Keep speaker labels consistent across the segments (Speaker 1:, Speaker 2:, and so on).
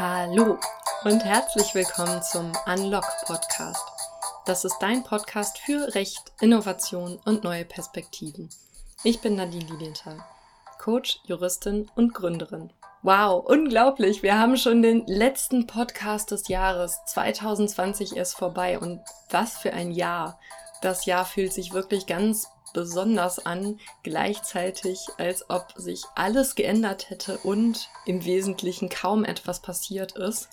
Speaker 1: Hallo und herzlich willkommen zum Unlock Podcast. Das ist dein Podcast für Recht, Innovation und neue Perspektiven. Ich bin Nadine Lilienthal, Coach, Juristin und Gründerin. Wow, unglaublich. Wir haben schon den letzten Podcast des Jahres. 2020 ist vorbei und was für ein Jahr. Das Jahr fühlt sich wirklich ganz besonders an, gleichzeitig als ob sich alles geändert hätte und im Wesentlichen kaum etwas passiert ist.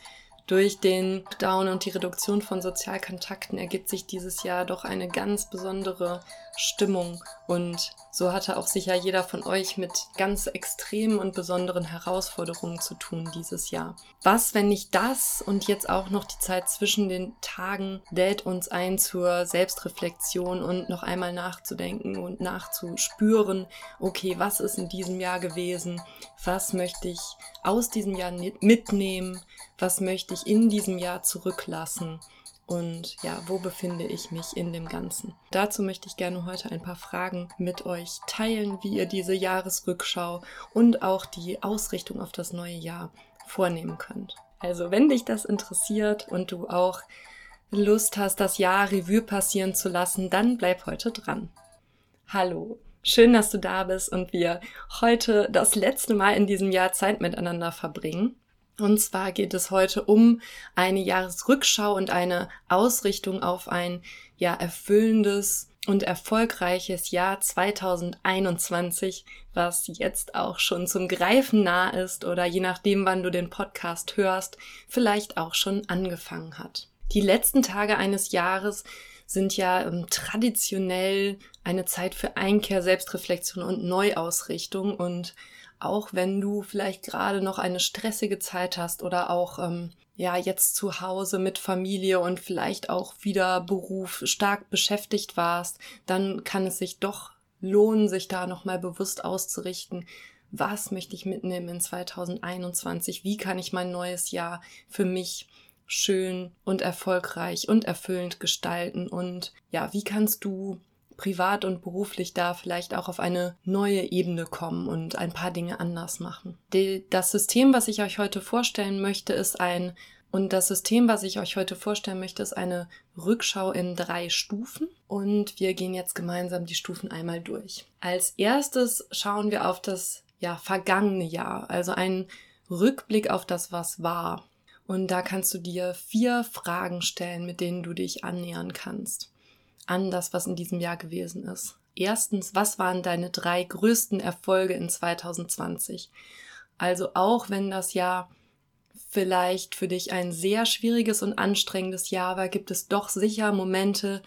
Speaker 1: Durch den Down und die Reduktion von Sozialkontakten ergibt sich dieses Jahr doch eine ganz besondere Stimmung und so hatte auch sicher jeder von euch mit ganz extremen und besonderen Herausforderungen zu tun dieses Jahr. Was, wenn nicht das und jetzt auch noch die Zeit zwischen den Tagen lädt uns ein zur Selbstreflexion und noch einmal nachzudenken und nachzuspüren, okay, was ist in diesem Jahr gewesen? Was möchte ich aus diesem Jahr mitnehmen? Was möchte ich in diesem Jahr zurücklassen? Und ja, wo befinde ich mich in dem Ganzen. Dazu möchte ich gerne heute ein paar Fragen mit euch teilen, wie ihr diese Jahresrückschau und auch die Ausrichtung auf das neue Jahr vornehmen könnt. Also, wenn dich das interessiert und du auch Lust hast, das Jahr Revue passieren zu lassen, dann bleib heute dran. Hallo, schön, dass du da bist und wir heute das letzte Mal in diesem Jahr Zeit miteinander verbringen. Und zwar geht es heute um eine Jahresrückschau und eine Ausrichtung auf ein ja erfüllendes und erfolgreiches Jahr 2021, was jetzt auch schon zum Greifen nah ist oder je nachdem, wann du den Podcast hörst, vielleicht auch schon angefangen hat. Die letzten Tage eines Jahres sind ja ähm, traditionell eine Zeit für Einkehr, Selbstreflexion und Neuausrichtung und auch wenn du vielleicht gerade noch eine stressige Zeit hast oder auch ähm, ja jetzt zu Hause mit Familie und vielleicht auch wieder Beruf stark beschäftigt warst, dann kann es sich doch lohnen, sich da nochmal bewusst auszurichten. Was möchte ich mitnehmen in 2021? Wie kann ich mein neues Jahr für mich schön und erfolgreich und erfüllend gestalten? Und ja, wie kannst du privat und beruflich da vielleicht auch auf eine neue Ebene kommen und ein paar Dinge anders machen. Das System, was ich euch heute vorstellen möchte, ist ein und das System, was ich euch heute vorstellen möchte, ist eine Rückschau in drei Stufen. Und wir gehen jetzt gemeinsam die Stufen einmal durch. Als erstes schauen wir auf das ja, vergangene Jahr, also einen Rückblick auf das, was war. Und da kannst du dir vier Fragen stellen, mit denen du dich annähern kannst an das, was in diesem Jahr gewesen ist. Erstens, was waren deine drei größten Erfolge in 2020? Also auch wenn das Jahr vielleicht für dich ein sehr schwieriges und anstrengendes Jahr war, gibt es doch sicher Momente,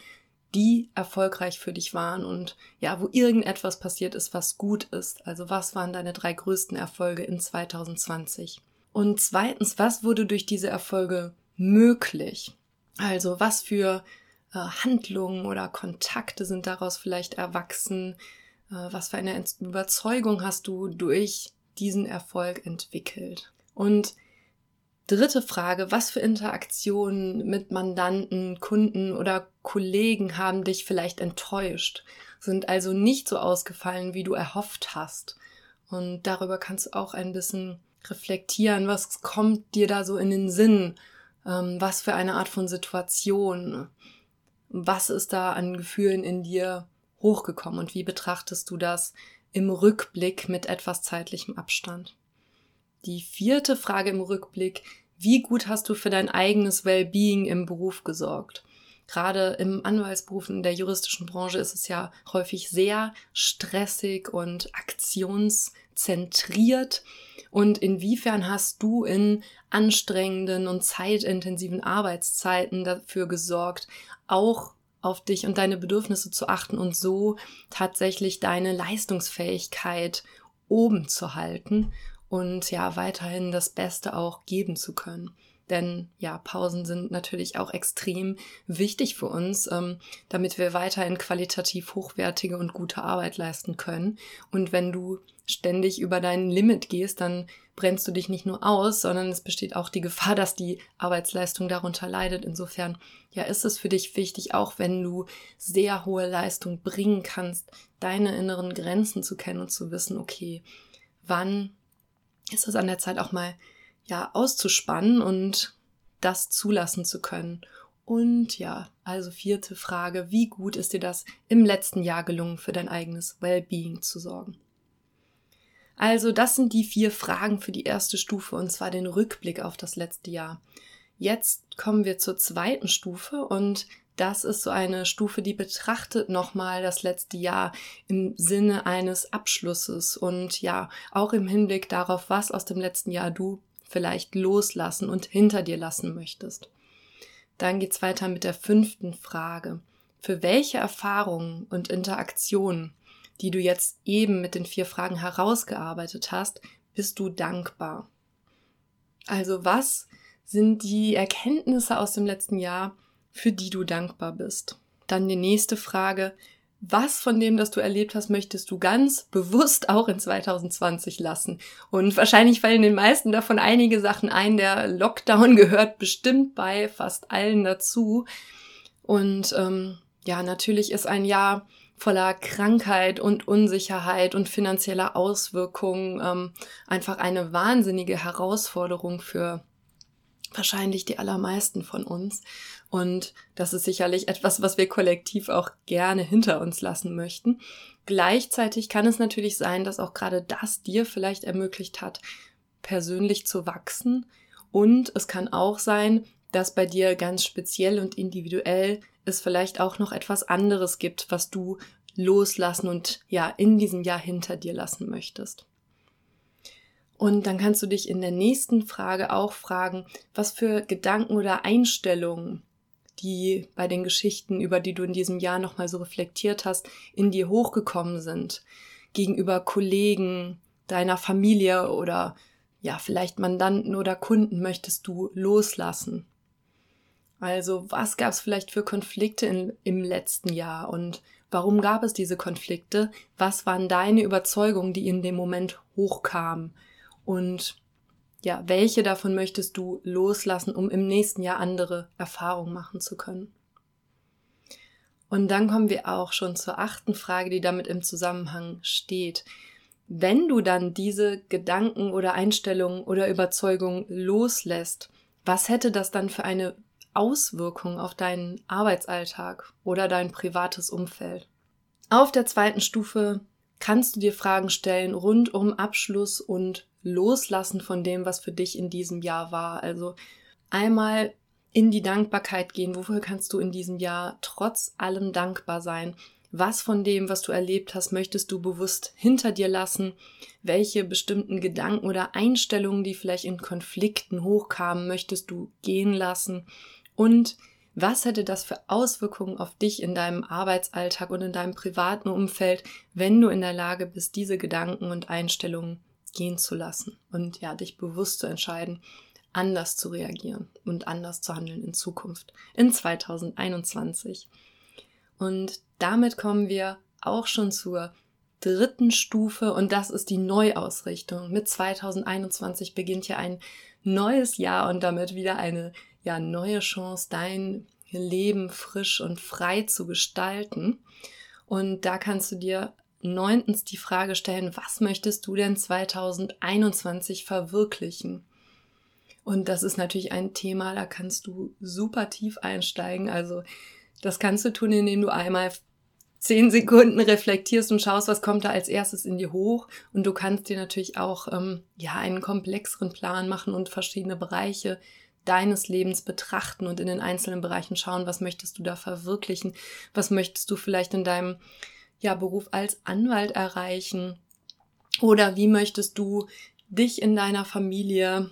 Speaker 1: die erfolgreich für dich waren und ja, wo irgendetwas passiert ist, was gut ist. Also was waren deine drei größten Erfolge in 2020? Und zweitens, was wurde durch diese Erfolge möglich? Also was für äh, Handlungen oder Kontakte sind daraus vielleicht erwachsen? Äh, was für eine Überzeugung hast du durch diesen Erfolg entwickelt? Und dritte Frage, was für Interaktionen mit Mandanten, Kunden oder Kollegen haben dich vielleicht enttäuscht, sind also nicht so ausgefallen, wie du erhofft hast? Und darüber kannst du auch ein bisschen reflektieren, was kommt dir da so in den Sinn? Ähm, was für eine Art von Situation? Was ist da an Gefühlen in dir hochgekommen und wie betrachtest du das im Rückblick mit etwas zeitlichem Abstand? Die vierte Frage im Rückblick, wie gut hast du für dein eigenes Wellbeing im Beruf gesorgt? Gerade im Anwaltsberuf in der juristischen Branche ist es ja häufig sehr stressig und aktionszentriert. Und inwiefern hast du in anstrengenden und zeitintensiven Arbeitszeiten dafür gesorgt, auch auf dich und deine Bedürfnisse zu achten und so tatsächlich deine Leistungsfähigkeit oben zu halten und ja weiterhin das Beste auch geben zu können. Denn ja, Pausen sind natürlich auch extrem wichtig für uns, ähm, damit wir weiterhin qualitativ hochwertige und gute Arbeit leisten können. Und wenn du ständig über dein Limit gehst, dann brennst du dich nicht nur aus, sondern es besteht auch die Gefahr, dass die Arbeitsleistung darunter leidet. Insofern, ja, ist es für dich wichtig, auch wenn du sehr hohe Leistung bringen kannst, deine inneren Grenzen zu kennen und zu wissen, okay, wann ist es an der Zeit auch mal ja, auszuspannen und das zulassen zu können. Und ja, also vierte Frage, wie gut ist dir das im letzten Jahr gelungen, für dein eigenes Wellbeing zu sorgen? Also das sind die vier Fragen für die erste Stufe und zwar den Rückblick auf das letzte Jahr. Jetzt kommen wir zur zweiten Stufe und das ist so eine Stufe, die betrachtet nochmal das letzte Jahr im Sinne eines Abschlusses und ja, auch im Hinblick darauf, was aus dem letzten Jahr du vielleicht loslassen und hinter dir lassen möchtest. Dann geht's weiter mit der fünften Frage. Für welche Erfahrungen und Interaktionen, die du jetzt eben mit den vier Fragen herausgearbeitet hast, bist du dankbar? Also was sind die Erkenntnisse aus dem letzten Jahr, für die du dankbar bist? Dann die nächste Frage. Was von dem, das du erlebt hast, möchtest du ganz bewusst auch in 2020 lassen? Und wahrscheinlich fallen den meisten davon einige Sachen ein. Der Lockdown gehört bestimmt bei fast allen dazu. Und ähm, ja, natürlich ist ein Jahr voller Krankheit und Unsicherheit und finanzieller Auswirkungen ähm, einfach eine wahnsinnige Herausforderung für wahrscheinlich die allermeisten von uns. Und das ist sicherlich etwas, was wir kollektiv auch gerne hinter uns lassen möchten. Gleichzeitig kann es natürlich sein, dass auch gerade das dir vielleicht ermöglicht hat, persönlich zu wachsen. Und es kann auch sein, dass bei dir ganz speziell und individuell es vielleicht auch noch etwas anderes gibt, was du loslassen und ja in diesem Jahr hinter dir lassen möchtest. Und dann kannst du dich in der nächsten Frage auch fragen, was für Gedanken oder Einstellungen, die bei den Geschichten, über die du in diesem Jahr nochmal so reflektiert hast, in dir hochgekommen sind. Gegenüber Kollegen, deiner Familie oder ja, vielleicht Mandanten oder Kunden möchtest du loslassen. Also, was gab es vielleicht für Konflikte in, im letzten Jahr und warum gab es diese Konflikte? Was waren deine Überzeugungen, die in dem Moment hochkamen? Und ja, welche davon möchtest du loslassen, um im nächsten Jahr andere Erfahrungen machen zu können? Und dann kommen wir auch schon zur achten Frage, die damit im Zusammenhang steht. Wenn du dann diese Gedanken oder Einstellungen oder Überzeugungen loslässt, was hätte das dann für eine Auswirkung auf deinen Arbeitsalltag oder dein privates Umfeld? Auf der zweiten Stufe kannst du dir Fragen stellen rund um Abschluss und Loslassen von dem, was für dich in diesem Jahr war. Also einmal in die Dankbarkeit gehen. Wofür kannst du in diesem Jahr trotz allem dankbar sein? Was von dem, was du erlebt hast, möchtest du bewusst hinter dir lassen? Welche bestimmten Gedanken oder Einstellungen, die vielleicht in Konflikten hochkamen, möchtest du gehen lassen? Und was hätte das für Auswirkungen auf dich in deinem Arbeitsalltag und in deinem privaten Umfeld, wenn du in der Lage bist, diese Gedanken und Einstellungen gehen zu lassen und ja, dich bewusst zu entscheiden, anders zu reagieren und anders zu handeln in Zukunft, in 2021. Und damit kommen wir auch schon zur dritten Stufe und das ist die Neuausrichtung. Mit 2021 beginnt ja ein neues Jahr und damit wieder eine ja neue Chance, dein Leben frisch und frei zu gestalten. Und da kannst du dir neuntens die Frage stellen, was möchtest du denn 2021 verwirklichen? Und das ist natürlich ein Thema, da kannst du super tief einsteigen. Also das kannst du tun, indem du einmal zehn Sekunden reflektierst und schaust, was kommt da als erstes in dir hoch. Und du kannst dir natürlich auch ähm, ja einen komplexeren Plan machen und verschiedene Bereiche deines Lebens betrachten und in den einzelnen Bereichen schauen, was möchtest du da verwirklichen, was möchtest du vielleicht in deinem ja, Beruf als Anwalt erreichen oder wie möchtest du dich in deiner Familie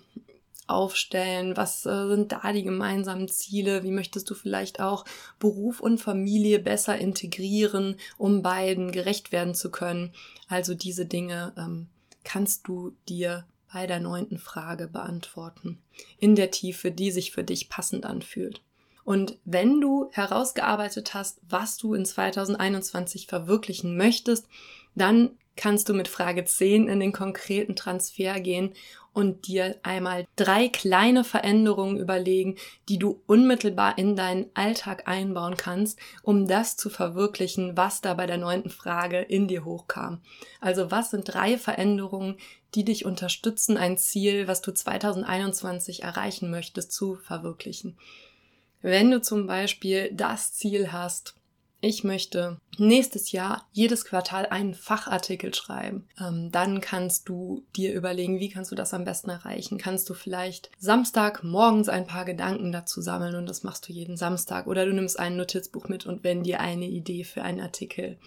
Speaker 1: aufstellen? Was äh, sind da die gemeinsamen Ziele? Wie möchtest du vielleicht auch Beruf und Familie besser integrieren, um beiden gerecht werden zu können? Also diese Dinge ähm, kannst du dir bei der neunten Frage beantworten. In der Tiefe, die sich für dich passend anfühlt. Und wenn du herausgearbeitet hast, was du in 2021 verwirklichen möchtest, dann kannst du mit Frage 10 in den konkreten Transfer gehen und dir einmal drei kleine Veränderungen überlegen, die du unmittelbar in deinen Alltag einbauen kannst, um das zu verwirklichen, was da bei der neunten Frage in dir hochkam. Also was sind drei Veränderungen, die dich unterstützen, ein Ziel, was du 2021 erreichen möchtest, zu verwirklichen? Wenn du zum Beispiel das Ziel hast, ich möchte nächstes Jahr jedes Quartal einen Fachartikel schreiben. Ähm, dann kannst du dir überlegen, wie kannst du das am besten erreichen. Kannst du vielleicht Samstag morgens ein paar Gedanken dazu sammeln und das machst du jeden Samstag. Oder du nimmst ein Notizbuch mit und wenn dir eine Idee für einen Artikel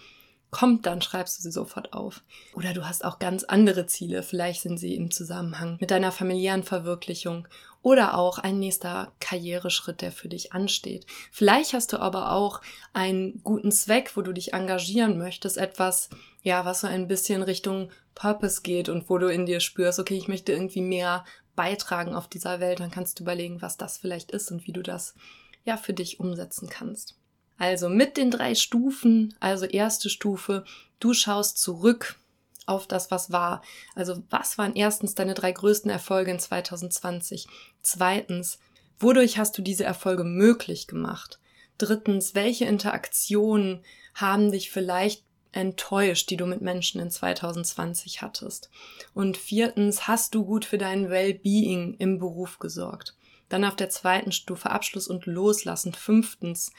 Speaker 1: kommt, dann schreibst du sie sofort auf. Oder du hast auch ganz andere Ziele. Vielleicht sind sie im Zusammenhang mit deiner familiären Verwirklichung oder auch ein nächster Karriereschritt, der für dich ansteht. Vielleicht hast du aber auch einen guten Zweck, wo du dich engagieren möchtest, etwas, ja, was so ein bisschen Richtung Purpose geht und wo du in dir spürst, okay, ich möchte irgendwie mehr beitragen auf dieser Welt, dann kannst du überlegen, was das vielleicht ist und wie du das ja für dich umsetzen kannst. Also mit den drei Stufen, also erste Stufe, du schaust zurück auf das, was war. Also was waren erstens deine drei größten Erfolge in 2020? Zweitens, wodurch hast du diese Erfolge möglich gemacht? Drittens, welche Interaktionen haben dich vielleicht enttäuscht, die du mit Menschen in 2020 hattest? Und viertens, hast du gut für dein Well-Being im Beruf gesorgt? Dann auf der zweiten Stufe Abschluss und Loslassen. Fünftens,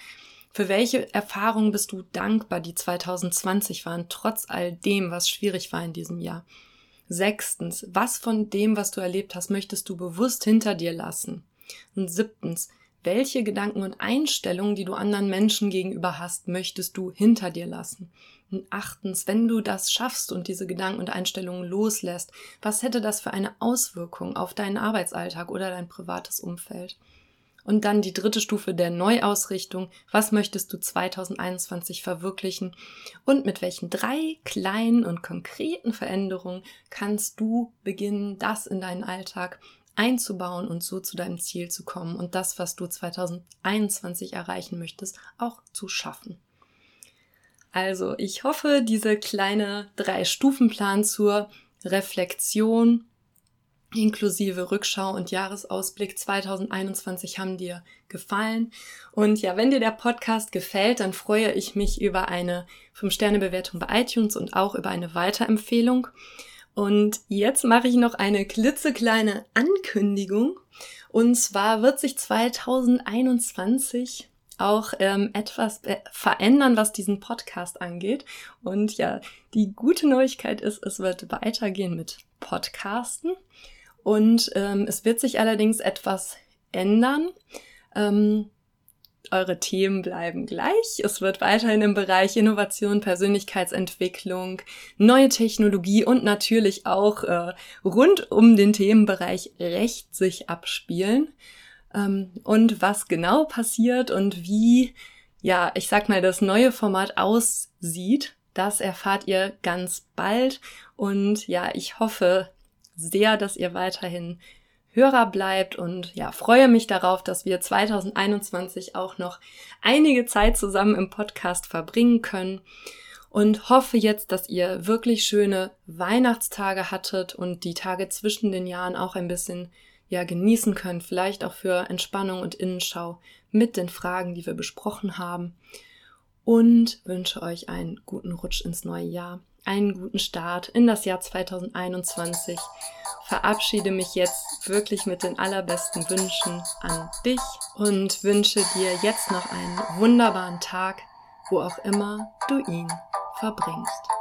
Speaker 1: für welche Erfahrungen bist du dankbar, die 2020 waren, trotz all dem, was schwierig war in diesem Jahr? Sechstens, was von dem, was du erlebt hast, möchtest du bewusst hinter dir lassen? Und siebtens, welche Gedanken und Einstellungen, die du anderen Menschen gegenüber hast, möchtest du hinter dir lassen? Und achtens, wenn du das schaffst und diese Gedanken und Einstellungen loslässt, was hätte das für eine Auswirkung auf deinen Arbeitsalltag oder dein privates Umfeld? Und dann die dritte Stufe der Neuausrichtung. Was möchtest du 2021 verwirklichen? Und mit welchen drei kleinen und konkreten Veränderungen kannst du beginnen, das in deinen Alltag einzubauen und so zu deinem Ziel zu kommen und das, was du 2021 erreichen möchtest, auch zu schaffen. Also, ich hoffe, diese kleine Drei-Stufen-Plan zur Reflexion inklusive Rückschau und Jahresausblick 2021 haben dir gefallen. Und ja, wenn dir der Podcast gefällt, dann freue ich mich über eine 5-Sterne-Bewertung bei iTunes und auch über eine Weiterempfehlung. Und jetzt mache ich noch eine klitzekleine Ankündigung. Und zwar wird sich 2021 auch ähm, etwas verändern, was diesen Podcast angeht. Und ja, die gute Neuigkeit ist, es wird weitergehen mit Podcasten. Und ähm, es wird sich allerdings etwas ändern. Ähm, eure Themen bleiben gleich. Es wird weiterhin im Bereich Innovation, Persönlichkeitsentwicklung, neue Technologie und natürlich auch äh, rund um den Themenbereich Recht sich abspielen. Ähm, und was genau passiert und wie, ja, ich sag mal, das neue Format aussieht, das erfahrt ihr ganz bald. Und ja, ich hoffe, sehr, dass ihr weiterhin Hörer bleibt und ja, freue mich darauf, dass wir 2021 auch noch einige Zeit zusammen im Podcast verbringen können und hoffe jetzt, dass ihr wirklich schöne Weihnachtstage hattet und die Tage zwischen den Jahren auch ein bisschen ja genießen könnt, vielleicht auch für Entspannung und Innenschau mit den Fragen, die wir besprochen haben. Und wünsche euch einen guten Rutsch ins neue Jahr einen guten Start in das Jahr 2021. Verabschiede mich jetzt wirklich mit den allerbesten Wünschen an dich und wünsche dir jetzt noch einen wunderbaren Tag, wo auch immer du ihn verbringst.